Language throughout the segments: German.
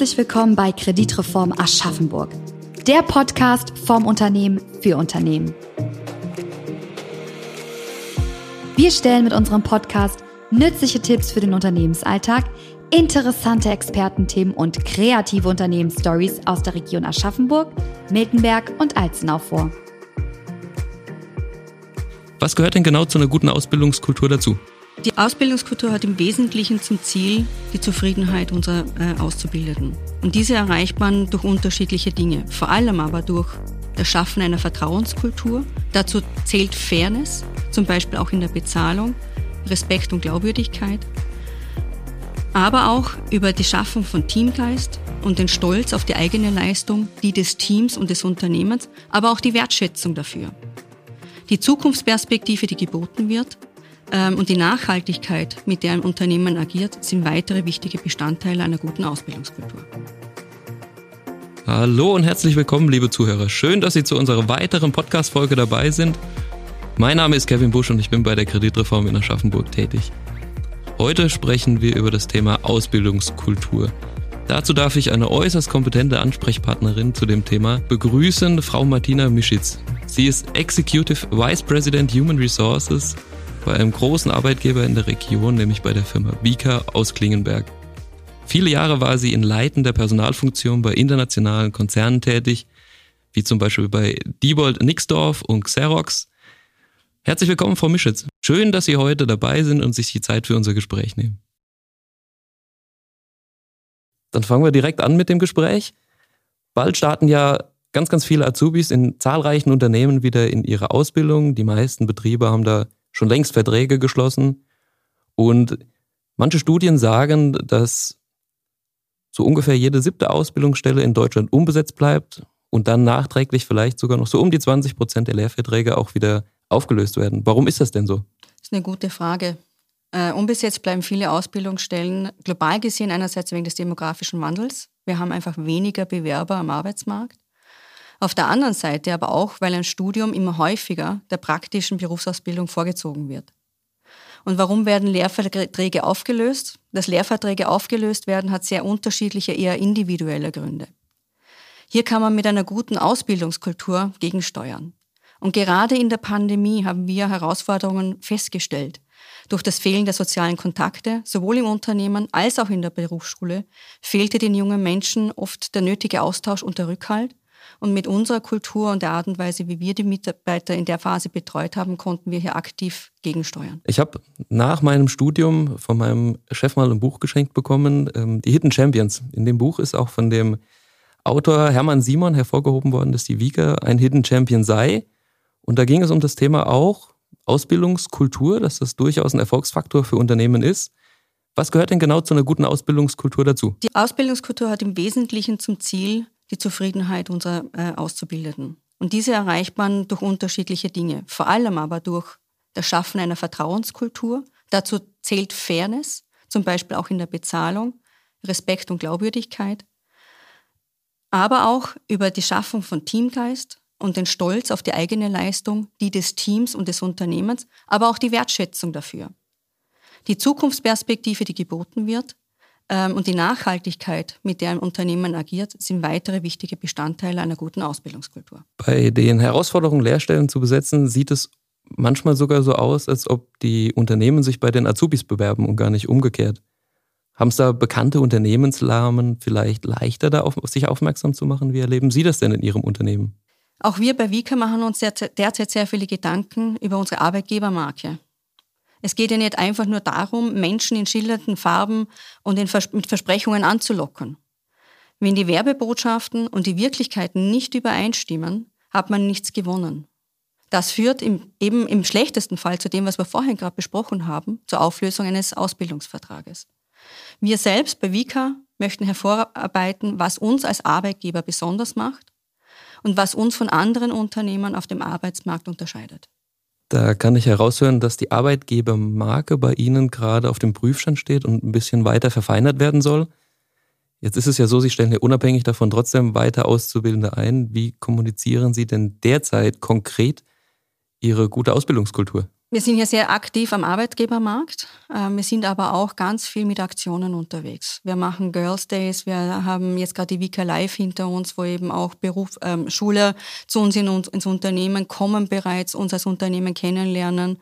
Herzlich willkommen bei Kreditreform Aschaffenburg, der Podcast vom Unternehmen für Unternehmen. Wir stellen mit unserem Podcast nützliche Tipps für den Unternehmensalltag, interessante Expertenthemen und kreative Unternehmensstories aus der Region Aschaffenburg, Miltenberg und Alzenau vor. Was gehört denn genau zu einer guten Ausbildungskultur dazu? Die Ausbildungskultur hat im Wesentlichen zum Ziel die Zufriedenheit unserer äh, Auszubildenden. Und diese erreicht man durch unterschiedliche Dinge, vor allem aber durch das Schaffen einer Vertrauenskultur. Dazu zählt Fairness, zum Beispiel auch in der Bezahlung, Respekt und Glaubwürdigkeit, aber auch über die Schaffung von Teamgeist und den Stolz auf die eigene Leistung, die des Teams und des Unternehmens, aber auch die Wertschätzung dafür. Die Zukunftsperspektive, die geboten wird, und die Nachhaltigkeit, mit der ein Unternehmen agiert, sind weitere wichtige Bestandteile einer guten Ausbildungskultur. Hallo und herzlich willkommen, liebe Zuhörer. Schön, dass Sie zu unserer weiteren Podcast-Folge dabei sind. Mein Name ist Kevin Busch und ich bin bei der Kreditreform in Aschaffenburg tätig. Heute sprechen wir über das Thema Ausbildungskultur. Dazu darf ich eine äußerst kompetente Ansprechpartnerin zu dem Thema begrüßen, Frau Martina Mischitz. Sie ist Executive Vice President Human Resources bei einem großen Arbeitgeber in der Region, nämlich bei der Firma Vika aus Klingenberg. Viele Jahre war sie in leitender Personalfunktion bei internationalen Konzernen tätig, wie zum Beispiel bei Diebold Nixdorf und Xerox. Herzlich willkommen, Frau Mischitz. Schön, dass Sie heute dabei sind und sich die Zeit für unser Gespräch nehmen. Dann fangen wir direkt an mit dem Gespräch. Bald starten ja ganz, ganz viele Azubis in zahlreichen Unternehmen wieder in ihre Ausbildung. Die meisten Betriebe haben da schon längst Verträge geschlossen. Und manche Studien sagen, dass so ungefähr jede siebte Ausbildungsstelle in Deutschland unbesetzt bleibt und dann nachträglich vielleicht sogar noch so um die 20 Prozent der Lehrverträge auch wieder aufgelöst werden. Warum ist das denn so? Das ist eine gute Frage. Äh, unbesetzt bleiben viele Ausbildungsstellen global gesehen einerseits wegen des demografischen Wandels. Wir haben einfach weniger Bewerber am Arbeitsmarkt. Auf der anderen Seite aber auch, weil ein Studium immer häufiger der praktischen Berufsausbildung vorgezogen wird. Und warum werden Lehrverträge aufgelöst? Dass Lehrverträge aufgelöst werden, hat sehr unterschiedliche, eher individuelle Gründe. Hier kann man mit einer guten Ausbildungskultur gegensteuern. Und gerade in der Pandemie haben wir Herausforderungen festgestellt. Durch das Fehlen der sozialen Kontakte, sowohl im Unternehmen als auch in der Berufsschule, fehlte den jungen Menschen oft der nötige Austausch und der Rückhalt. Und mit unserer Kultur und der Art und Weise, wie wir die Mitarbeiter in der Phase betreut haben, konnten wir hier aktiv gegensteuern. Ich habe nach meinem Studium von meinem Chef mal ein Buch geschenkt bekommen, ähm, die Hidden Champions. In dem Buch ist auch von dem Autor Hermann Simon hervorgehoben worden, dass die Vika ein Hidden Champion sei. Und da ging es um das Thema auch Ausbildungskultur, dass das durchaus ein Erfolgsfaktor für Unternehmen ist. Was gehört denn genau zu einer guten Ausbildungskultur dazu? Die Ausbildungskultur hat im Wesentlichen zum Ziel, die Zufriedenheit unserer äh, Auszubildenden. Und diese erreicht man durch unterschiedliche Dinge, vor allem aber durch das Schaffen einer Vertrauenskultur. Dazu zählt Fairness, zum Beispiel auch in der Bezahlung, Respekt und Glaubwürdigkeit, aber auch über die Schaffung von Teamgeist und den Stolz auf die eigene Leistung, die des Teams und des Unternehmens, aber auch die Wertschätzung dafür. Die Zukunftsperspektive, die geboten wird, und die Nachhaltigkeit, mit der ein Unternehmen agiert, sind weitere wichtige Bestandteile einer guten Ausbildungskultur. Bei den Herausforderungen, Lehrstellen zu besetzen, sieht es manchmal sogar so aus, als ob die Unternehmen sich bei den Azubis bewerben und gar nicht umgekehrt. Haben es da bekannte Unternehmenslahmen vielleicht leichter, da auf, sich aufmerksam zu machen? Wie erleben Sie das denn in Ihrem Unternehmen? Auch wir bei Vika machen uns derzeit sehr viele Gedanken über unsere Arbeitgebermarke. Es geht ja nicht einfach nur darum, Menschen in schillernden Farben und mit Versprechungen anzulocken. Wenn die Werbebotschaften und die Wirklichkeiten nicht übereinstimmen, hat man nichts gewonnen. Das führt im, eben im schlechtesten Fall zu dem, was wir vorhin gerade besprochen haben, zur Auflösung eines Ausbildungsvertrages. Wir selbst bei Vika möchten hervorarbeiten, was uns als Arbeitgeber besonders macht und was uns von anderen Unternehmen auf dem Arbeitsmarkt unterscheidet. Da kann ich heraushören, dass die Arbeitgebermarke bei Ihnen gerade auf dem Prüfstand steht und ein bisschen weiter verfeinert werden soll. Jetzt ist es ja so, Sie stellen ja unabhängig davon trotzdem weiter Auszubildende ein. Wie kommunizieren Sie denn derzeit konkret Ihre gute Ausbildungskultur? Wir sind hier sehr aktiv am Arbeitgebermarkt. Ähm, wir sind aber auch ganz viel mit Aktionen unterwegs. Wir machen Girls Days. Wir haben jetzt gerade die Vika Live hinter uns, wo eben auch Beruf, ähm, Schüler zu uns in, ins Unternehmen kommen bereits, uns als Unternehmen kennenlernen.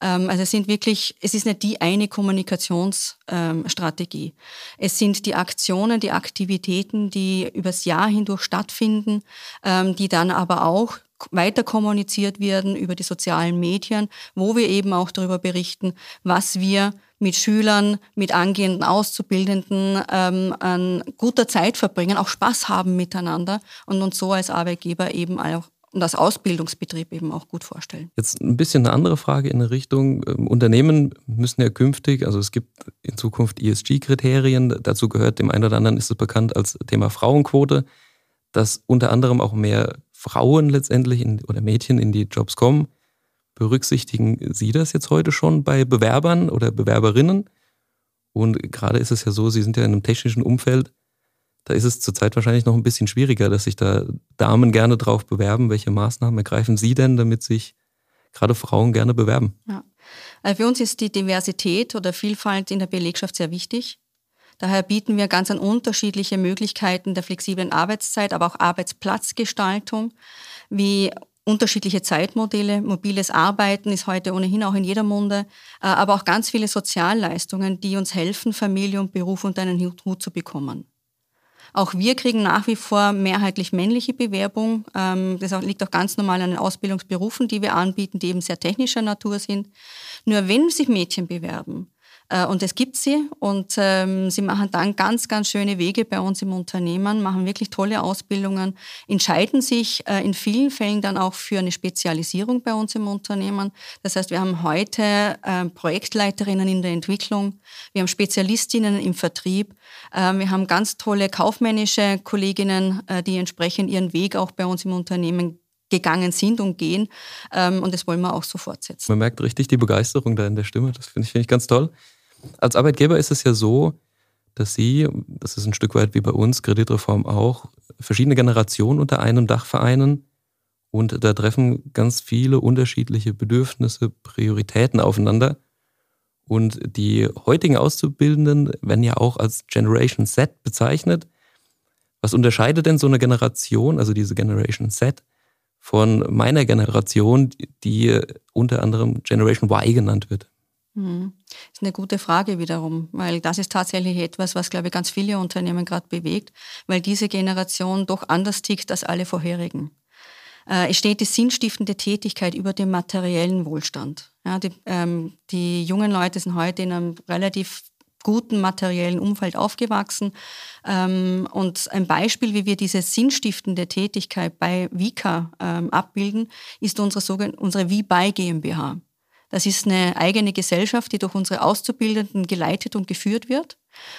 Ähm, also es sind wirklich, es ist nicht die eine Kommunikationsstrategie. Ähm, es sind die Aktionen, die Aktivitäten, die übers Jahr hindurch stattfinden, ähm, die dann aber auch weiter kommuniziert werden über die sozialen Medien, wo wir eben auch darüber berichten, was wir mit Schülern, mit angehenden Auszubildenden ähm, an guter Zeit verbringen, auch Spaß haben miteinander und uns so als Arbeitgeber eben auch und als Ausbildungsbetrieb eben auch gut vorstellen. Jetzt ein bisschen eine andere Frage in der Richtung. Ähm, Unternehmen müssen ja künftig, also es gibt in Zukunft ESG-Kriterien, dazu gehört dem einen oder anderen ist es bekannt als Thema Frauenquote, dass unter anderem auch mehr Frauen letztendlich in, oder Mädchen in die Jobs kommen. Berücksichtigen Sie das jetzt heute schon bei Bewerbern oder Bewerberinnen? Und gerade ist es ja so, Sie sind ja in einem technischen Umfeld, da ist es zurzeit wahrscheinlich noch ein bisschen schwieriger, dass sich da Damen gerne drauf bewerben. Welche Maßnahmen ergreifen Sie denn, damit sich gerade Frauen gerne bewerben? Ja. Also für uns ist die Diversität oder Vielfalt in der Belegschaft sehr wichtig. Daher bieten wir ganz an unterschiedliche Möglichkeiten der flexiblen Arbeitszeit, aber auch Arbeitsplatzgestaltung, wie unterschiedliche Zeitmodelle. Mobiles Arbeiten ist heute ohnehin auch in jeder Munde, äh, aber auch ganz viele Sozialleistungen, die uns helfen, Familie und Beruf unter einen Hut zu bekommen. Auch wir kriegen nach wie vor mehrheitlich männliche Bewerbung. Ähm, das liegt auch ganz normal an den Ausbildungsberufen, die wir anbieten, die eben sehr technischer Natur sind. Nur wenn sich Mädchen bewerben, und es gibt sie und ähm, sie machen dann ganz, ganz schöne Wege bei uns im Unternehmen, machen wirklich tolle Ausbildungen, entscheiden sich äh, in vielen Fällen dann auch für eine Spezialisierung bei uns im Unternehmen. Das heißt, wir haben heute äh, Projektleiterinnen in der Entwicklung, wir haben Spezialistinnen im Vertrieb, äh, wir haben ganz tolle kaufmännische Kolleginnen, äh, die entsprechend ihren Weg auch bei uns im Unternehmen gegangen sind und gehen. Ähm, und das wollen wir auch so fortsetzen. Man merkt richtig die Begeisterung da in der Stimme. Das finde ich, find ich ganz toll. Als Arbeitgeber ist es ja so, dass Sie, das ist ein Stück weit wie bei uns, Kreditreform auch, verschiedene Generationen unter einem Dach vereinen und da treffen ganz viele unterschiedliche Bedürfnisse, Prioritäten aufeinander. Und die heutigen Auszubildenden werden ja auch als Generation Z bezeichnet. Was unterscheidet denn so eine Generation, also diese Generation Z, von meiner Generation, die unter anderem Generation Y genannt wird? Mhm. Das ist eine gute Frage wiederum, weil das ist tatsächlich etwas, was, glaube ich, ganz viele Unternehmen gerade bewegt, weil diese Generation doch anders tickt als alle vorherigen. Äh, es steht die sinnstiftende Tätigkeit über dem materiellen Wohlstand. Ja, die, ähm, die jungen Leute sind heute in einem relativ guten materiellen Umfeld aufgewachsen. Ähm, und ein Beispiel, wie wir diese sinnstiftende Tätigkeit bei Vika ähm, abbilden, ist unsere, sogenannte, unsere VBI GmbH. Das ist eine eigene Gesellschaft, die durch unsere Auszubildenden geleitet und geführt wird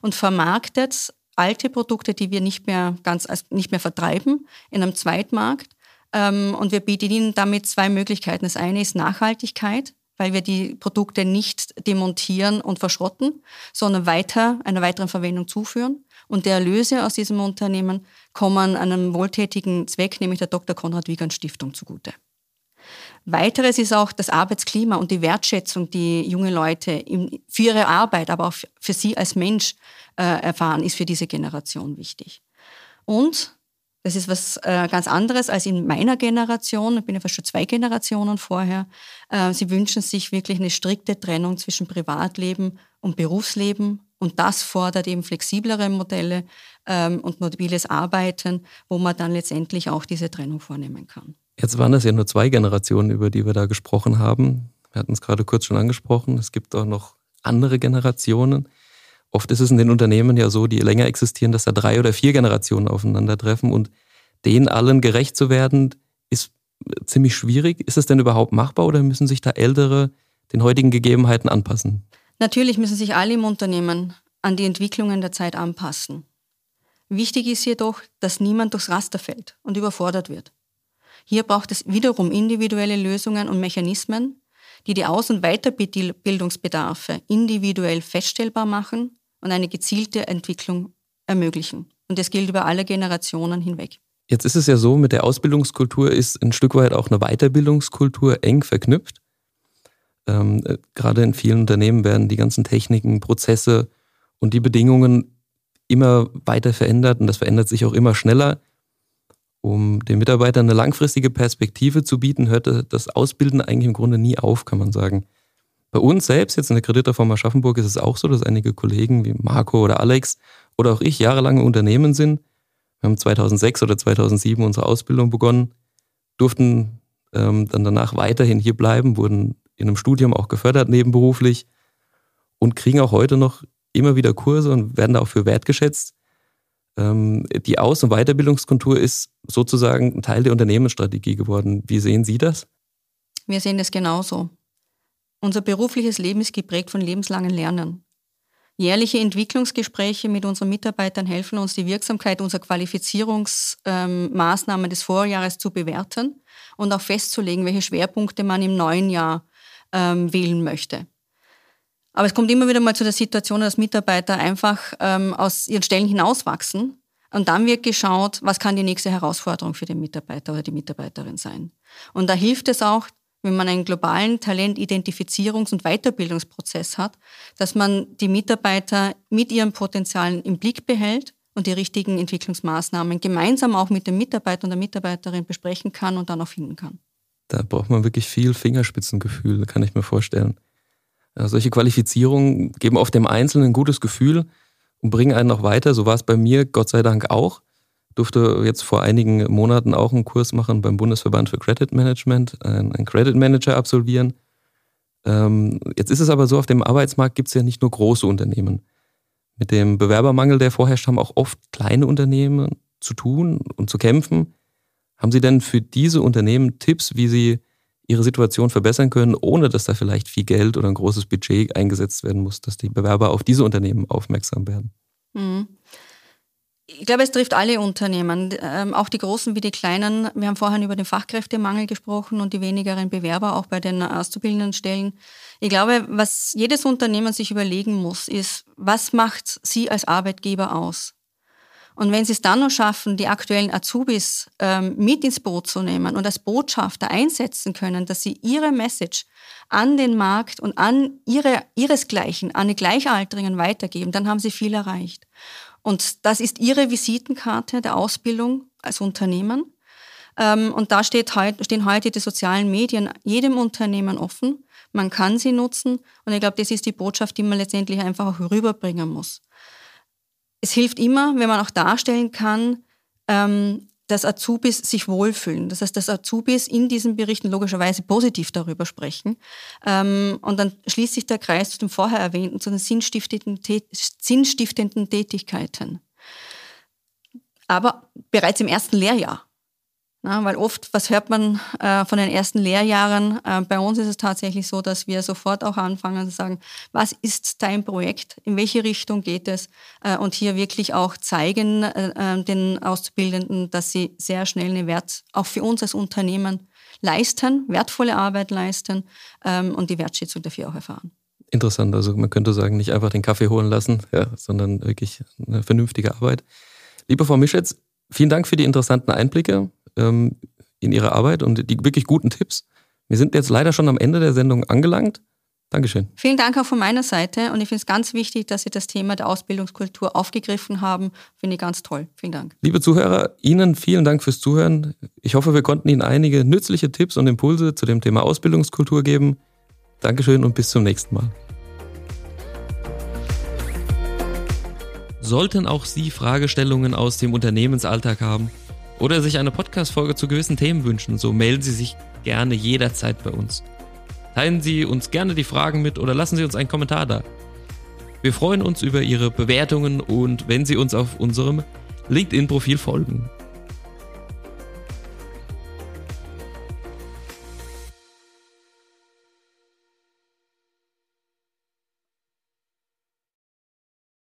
und vermarktet alte Produkte, die wir nicht mehr ganz nicht mehr vertreiben, in einem Zweitmarkt. Ähm, und wir bieten ihnen damit zwei Möglichkeiten. Das eine ist Nachhaltigkeit, weil wir die Produkte nicht demontieren und verschrotten, sondern weiter einer weiteren Verwendung zuführen. Und die Erlöse aus diesem Unternehmen kommen einem wohltätigen Zweck, nämlich der Dr. Konrad Wiegand Stiftung zugute. Weiteres ist auch das Arbeitsklima und die Wertschätzung, die junge Leute für ihre Arbeit, aber auch für sie als Mensch äh, erfahren, ist für diese Generation wichtig. Und das ist was äh, ganz anderes als in meiner Generation. Ich bin ja fast schon zwei Generationen vorher. Äh, sie wünschen sich wirklich eine strikte Trennung zwischen Privatleben und Berufsleben. Und das fordert eben flexiblere Modelle ähm, und mobiles Arbeiten, wo man dann letztendlich auch diese Trennung vornehmen kann. Jetzt waren das ja nur zwei Generationen, über die wir da gesprochen haben. Wir hatten es gerade kurz schon angesprochen. Es gibt auch noch andere Generationen. Oft ist es in den Unternehmen ja so, die länger existieren, dass da drei oder vier Generationen aufeinandertreffen und denen allen gerecht zu werden, ist ziemlich schwierig. Ist es denn überhaupt machbar oder müssen sich da Ältere den heutigen Gegebenheiten anpassen? Natürlich müssen sich alle im Unternehmen an die Entwicklungen der Zeit anpassen. Wichtig ist jedoch, dass niemand durchs Raster fällt und überfordert wird. Hier braucht es wiederum individuelle Lösungen und Mechanismen, die die Aus- und Weiterbildungsbedarfe individuell feststellbar machen und eine gezielte Entwicklung ermöglichen. Und das gilt über alle Generationen hinweg. Jetzt ist es ja so, mit der Ausbildungskultur ist ein Stück weit auch eine Weiterbildungskultur eng verknüpft. Ähm, äh, gerade in vielen Unternehmen werden die ganzen Techniken, Prozesse und die Bedingungen immer weiter verändert und das verändert sich auch immer schneller. Um den Mitarbeitern eine langfristige Perspektive zu bieten, hörte das Ausbilden eigentlich im Grunde nie auf, kann man sagen. Bei uns selbst, jetzt in der Kreditreform Aschaffenburg, ist es auch so, dass einige Kollegen wie Marco oder Alex oder auch ich jahrelang im Unternehmen sind. Wir haben 2006 oder 2007 unsere Ausbildung begonnen, durften ähm, dann danach weiterhin hier bleiben, wurden in einem Studium auch gefördert nebenberuflich und kriegen auch heute noch immer wieder Kurse und werden da auch für wertgeschätzt. Ähm, die Aus- und Weiterbildungskultur ist sozusagen ein Teil der Unternehmensstrategie geworden. Wie sehen Sie das? Wir sehen das genauso. Unser berufliches Leben ist geprägt von lebenslangen Lernen. Jährliche Entwicklungsgespräche mit unseren Mitarbeitern helfen uns, die Wirksamkeit unserer Qualifizierungsmaßnahmen ähm, des Vorjahres zu bewerten und auch festzulegen, welche Schwerpunkte man im neuen Jahr ähm, wählen möchte. Aber es kommt immer wieder mal zu der Situation, dass Mitarbeiter einfach ähm, aus ihren Stellen hinauswachsen. Und dann wird geschaut, was kann die nächste Herausforderung für den Mitarbeiter oder die Mitarbeiterin sein. Und da hilft es auch, wenn man einen globalen Talentidentifizierungs- und Weiterbildungsprozess hat, dass man die Mitarbeiter mit ihren Potenzialen im Blick behält und die richtigen Entwicklungsmaßnahmen gemeinsam auch mit dem Mitarbeiter und der Mitarbeiterin besprechen kann und dann auch finden kann. Da braucht man wirklich viel Fingerspitzengefühl, kann ich mir vorstellen. Ja, solche Qualifizierungen geben oft dem Einzelnen ein gutes Gefühl und bringen einen noch weiter. So war es bei mir, Gott sei Dank auch. Durfte jetzt vor einigen Monaten auch einen Kurs machen beim Bundesverband für Credit Management, einen Credit Manager absolvieren. Ähm, jetzt ist es aber so, auf dem Arbeitsmarkt gibt es ja nicht nur große Unternehmen. Mit dem Bewerbermangel, der vorherrscht, haben auch oft kleine Unternehmen zu tun und zu kämpfen. Haben Sie denn für diese Unternehmen Tipps, wie sie ihre Situation verbessern können, ohne dass da vielleicht viel Geld oder ein großes Budget eingesetzt werden muss, dass die Bewerber auf diese Unternehmen aufmerksam werden? Mhm. Ich glaube, es trifft alle Unternehmen, ähm, auch die großen wie die kleinen. Wir haben vorhin über den Fachkräftemangel gesprochen und die wenigeren Bewerber auch bei den auszubildenden Stellen. Ich glaube, was jedes Unternehmen sich überlegen muss, ist, was macht Sie als Arbeitgeber aus? Und wenn sie es dann noch schaffen, die aktuellen Azubis ähm, mit ins Boot zu nehmen und als Botschafter einsetzen können, dass sie ihre Message an den Markt und an ihre, ihresgleichen, an die Gleichaltrigen weitergeben, dann haben sie viel erreicht. Und das ist ihre Visitenkarte der Ausbildung als Unternehmen. Ähm, und da steht stehen heute die sozialen Medien jedem Unternehmen offen. Man kann sie nutzen. Und ich glaube, das ist die Botschaft, die man letztendlich einfach auch rüberbringen muss es hilft immer, wenn man auch darstellen kann, ähm, dass Azubis sich wohlfühlen. Das heißt, dass Azubis in diesen Berichten logischerweise positiv darüber sprechen. Ähm, und dann schließt sich der Kreis zu dem vorher erwähnten, zu den sinnstiftenden, sinnstiftenden Tätigkeiten. Aber bereits im ersten Lehrjahr. Na, weil oft, was hört man äh, von den ersten Lehrjahren? Äh, bei uns ist es tatsächlich so, dass wir sofort auch anfangen zu sagen, was ist dein Projekt? In welche Richtung geht es? Äh, und hier wirklich auch zeigen äh, äh, den Auszubildenden, dass sie sehr schnell einen Wert auch für uns als Unternehmen leisten, wertvolle Arbeit leisten ähm, und die Wertschätzung dafür auch erfahren. Interessant, also man könnte sagen, nicht einfach den Kaffee holen lassen, ja, sondern wirklich eine vernünftige Arbeit. Liebe Frau Mischetz, vielen Dank für die interessanten Einblicke ähm, in ihrer Arbeit und die wirklich guten Tipps. Wir sind jetzt leider schon am Ende der Sendung angelangt. Dankeschön. Vielen Dank auch von meiner Seite und ich finde es ganz wichtig, dass Sie das Thema der Ausbildungskultur aufgegriffen haben. Finde ich ganz toll. Vielen Dank. Liebe Zuhörer, Ihnen vielen Dank fürs Zuhören. Ich hoffe, wir konnten Ihnen einige nützliche Tipps und Impulse zu dem Thema Ausbildungskultur geben. Dankeschön und bis zum nächsten Mal. Sollten auch Sie Fragestellungen aus dem Unternehmensalltag haben, oder sich eine Podcast-Folge zu gewissen Themen wünschen, so melden Sie sich gerne jederzeit bei uns. Teilen Sie uns gerne die Fragen mit oder lassen Sie uns einen Kommentar da. Wir freuen uns über Ihre Bewertungen und wenn Sie uns auf unserem LinkedIn-Profil folgen.